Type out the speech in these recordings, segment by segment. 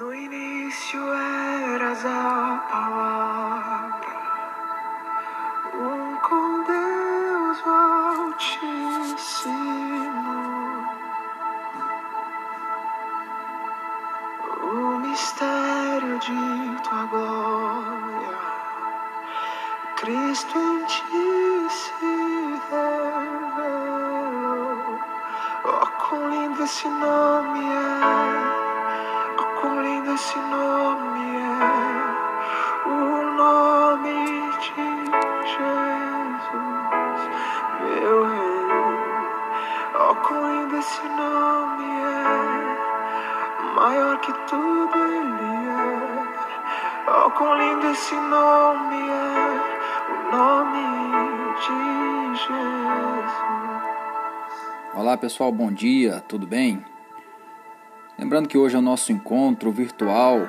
No início eras a palavra, um com Deus altíssimo. O mistério de tua glória, Cristo em ti se revelou. Oh, quão lindo esse nome é! Nome é! O nome de Jesus, meu Rei. Quão lindo esse nome é! Maior que tudo ele é. Quão lindo esse nome é! O nome de Jesus. Olá pessoal, bom dia, tudo bem? Lembrando que hoje é o nosso encontro virtual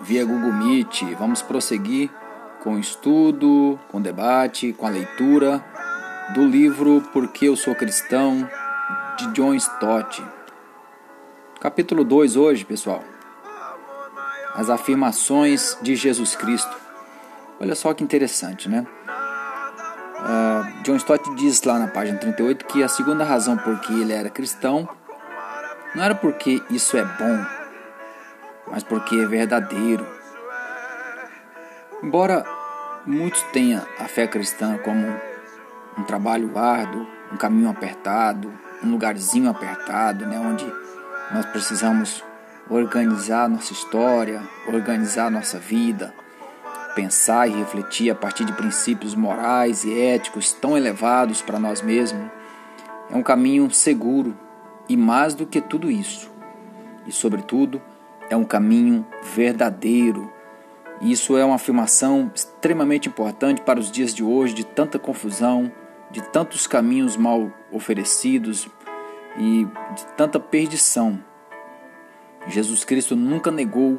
via Google Meet. Vamos prosseguir com o estudo, com o debate, com a leitura do livro Porque Eu Sou Cristão, de John Stott. Capítulo 2 hoje, pessoal. As afirmações de Jesus Cristo. Olha só que interessante, né? Uh, John Stott diz lá na página 38 que a segunda razão por que ele era cristão não era porque isso é bom, mas porque é verdadeiro. Embora muitos tenham a fé cristã como um trabalho árduo, um caminho apertado, um lugarzinho apertado, né, onde nós precisamos organizar nossa história, organizar nossa vida, pensar e refletir a partir de princípios morais e éticos tão elevados para nós mesmos, é um caminho seguro e mais do que tudo isso. E, sobretudo, é um caminho verdadeiro. Isso é uma afirmação extremamente importante para os dias de hoje, de tanta confusão, de tantos caminhos mal oferecidos e de tanta perdição. Jesus Cristo nunca negou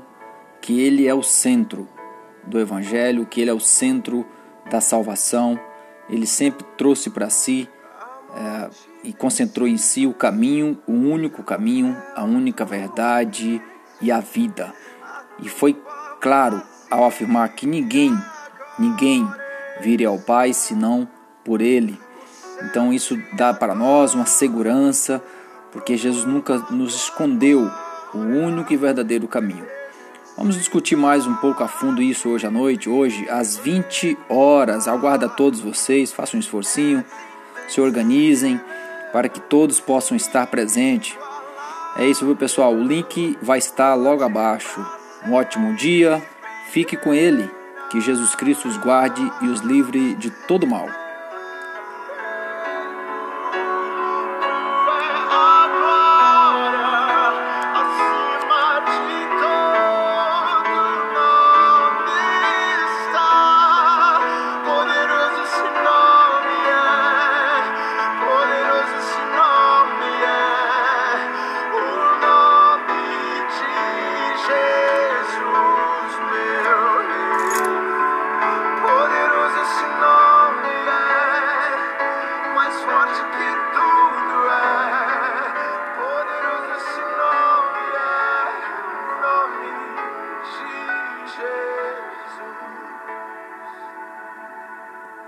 que Ele é o centro do Evangelho, que Ele é o centro da salvação. Ele sempre trouxe para si é, e concentrou em si o caminho, o único caminho, a única verdade e a vida. E foi claro ao afirmar que ninguém, ninguém vire ao Pai senão por Ele. Então isso dá para nós uma segurança, porque Jesus nunca nos escondeu o único e verdadeiro caminho. Vamos discutir mais um pouco a fundo isso hoje à noite, hoje às 20 horas. Aguardo a todos vocês, façam um esforcinho, se organizem para que todos possam estar presentes. É isso, viu, pessoal? O link vai estar logo abaixo. Um ótimo dia, fique com ele, que Jesus Cristo os guarde e os livre de todo mal.